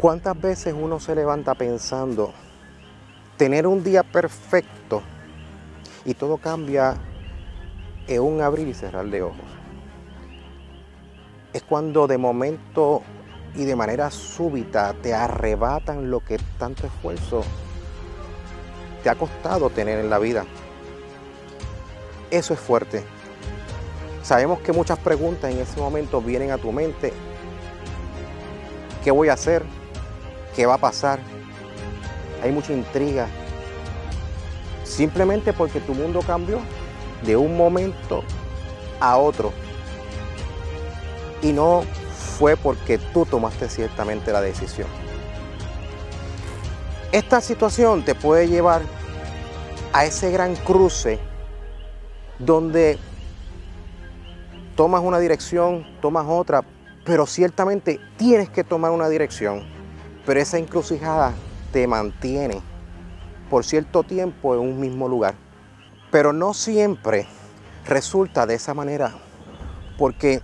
¿Cuántas veces uno se levanta pensando tener un día perfecto y todo cambia en un abrir y cerrar de ojos? Es cuando de momento y de manera súbita te arrebatan lo que tanto esfuerzo te ha costado tener en la vida. Eso es fuerte. Sabemos que muchas preguntas en ese momento vienen a tu mente. ¿Qué voy a hacer? ¿Qué va a pasar? Hay mucha intriga. Simplemente porque tu mundo cambió de un momento a otro. Y no fue porque tú tomaste ciertamente la decisión. Esta situación te puede llevar a ese gran cruce donde tomas una dirección, tomas otra, pero ciertamente tienes que tomar una dirección, pero esa encrucijada te mantiene por cierto tiempo en un mismo lugar. Pero no siempre resulta de esa manera, porque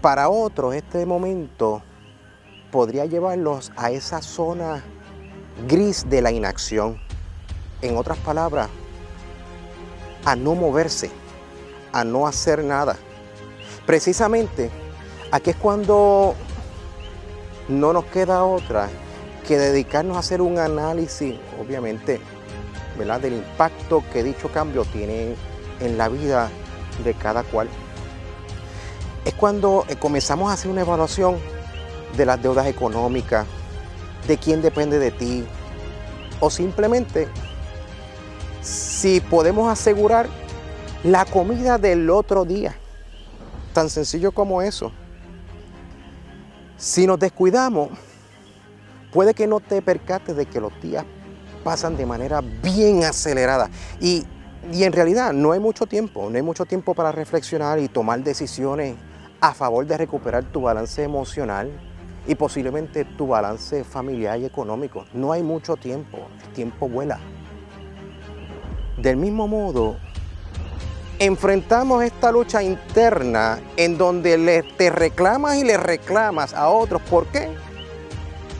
para otros este momento podría llevarlos a esa zona gris de la inacción. En otras palabras, a no moverse, a no hacer nada. Precisamente, aquí es cuando no nos queda otra que dedicarnos a hacer un análisis, obviamente, del impacto que dicho cambio tiene en la vida de cada cual. Es cuando eh, comenzamos a hacer una evaluación de las deudas económicas, de quién depende de ti, o simplemente si podemos asegurar la comida del otro día. Tan sencillo como eso. Si nos descuidamos, puede que no te percates de que los días pasan de manera bien acelerada. Y, y en realidad no hay mucho tiempo, no hay mucho tiempo para reflexionar y tomar decisiones a favor de recuperar tu balance emocional y posiblemente tu balance familiar y económico. No hay mucho tiempo, el tiempo vuela. Del mismo modo, enfrentamos esta lucha interna en donde le, te reclamas y le reclamas a otros. ¿Por qué?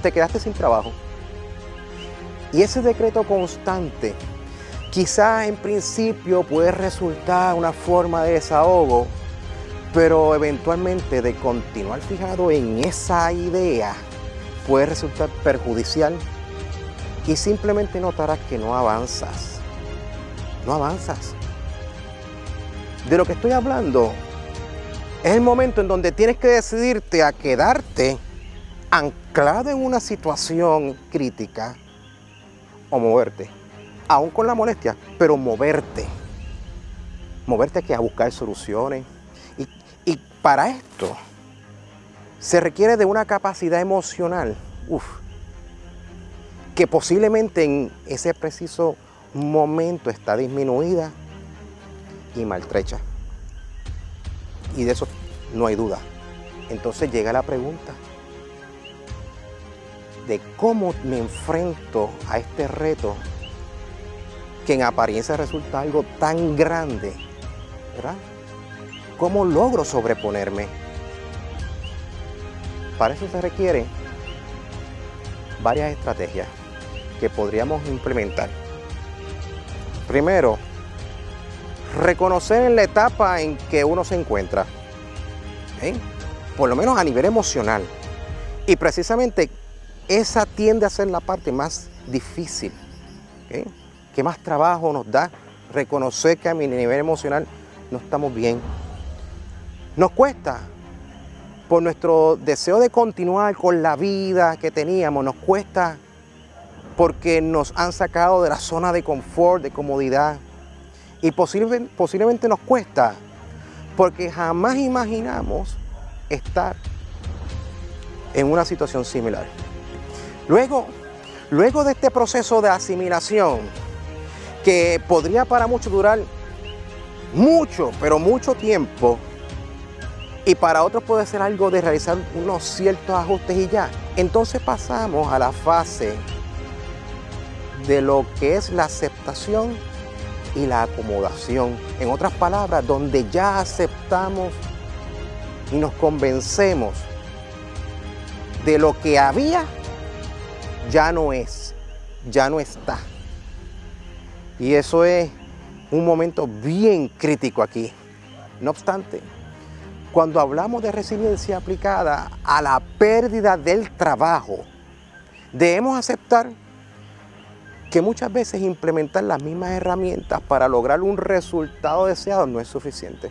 Te quedaste sin trabajo. Y ese decreto constante quizás en principio puede resultar una forma de desahogo, pero eventualmente de continuar fijado en esa idea puede resultar perjudicial y simplemente notarás que no avanzas. No avanzas. De lo que estoy hablando es el momento en donde tienes que decidirte a quedarte anclado en una situación crítica o moverte. Aún con la molestia, pero moverte. Moverte aquí a buscar soluciones. Y, para esto se requiere de una capacidad emocional uf, que posiblemente en ese preciso momento está disminuida y maltrecha. Y de eso no hay duda. Entonces llega la pregunta de cómo me enfrento a este reto que en apariencia resulta algo tan grande, ¿verdad? ¿Cómo logro sobreponerme? Para eso se requiere varias estrategias que podríamos implementar. Primero, reconocer en la etapa en que uno se encuentra, por lo menos a nivel emocional. Y precisamente esa tiende a ser la parte más difícil, que más trabajo nos da reconocer que a mi nivel emocional no estamos bien. Nos cuesta, por nuestro deseo de continuar con la vida que teníamos, nos cuesta porque nos han sacado de la zona de confort, de comodidad, y posiblemente nos cuesta porque jamás imaginamos estar en una situación similar. Luego, luego de este proceso de asimilación, que podría para muchos durar mucho, pero mucho tiempo, y para otros puede ser algo de realizar unos ciertos ajustes y ya, entonces pasamos a la fase de lo que es la aceptación y la acomodación. En otras palabras, donde ya aceptamos y nos convencemos de lo que había ya no es, ya no está. Y eso es un momento bien crítico aquí. No obstante, cuando hablamos de resiliencia aplicada a la pérdida del trabajo, debemos aceptar que muchas veces implementar las mismas herramientas para lograr un resultado deseado no es suficiente.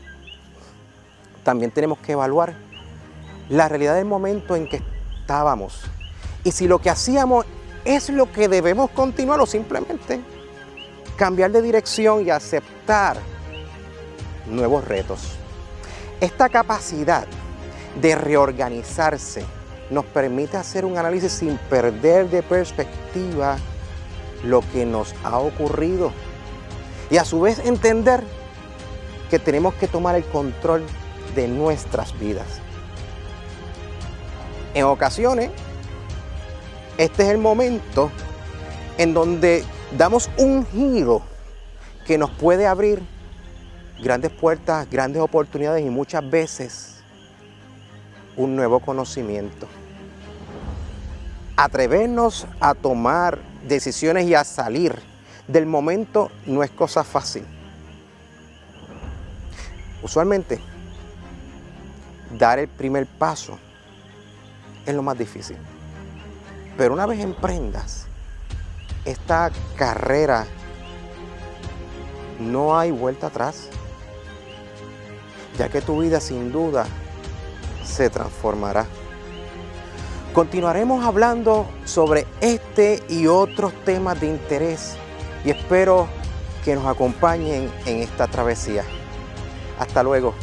También tenemos que evaluar la realidad del momento en que estábamos y si lo que hacíamos es lo que debemos continuar o simplemente cambiar de dirección y aceptar nuevos retos. Esta capacidad de reorganizarse nos permite hacer un análisis sin perder de perspectiva lo que nos ha ocurrido y a su vez entender que tenemos que tomar el control de nuestras vidas. En ocasiones, este es el momento en donde damos un giro que nos puede abrir grandes puertas, grandes oportunidades y muchas veces un nuevo conocimiento. Atrevernos a tomar decisiones y a salir del momento no es cosa fácil. Usualmente, dar el primer paso es lo más difícil. Pero una vez emprendas esta carrera, no hay vuelta atrás, ya que tu vida sin duda se transformará. Continuaremos hablando sobre este y otros temas de interés y espero que nos acompañen en esta travesía. Hasta luego.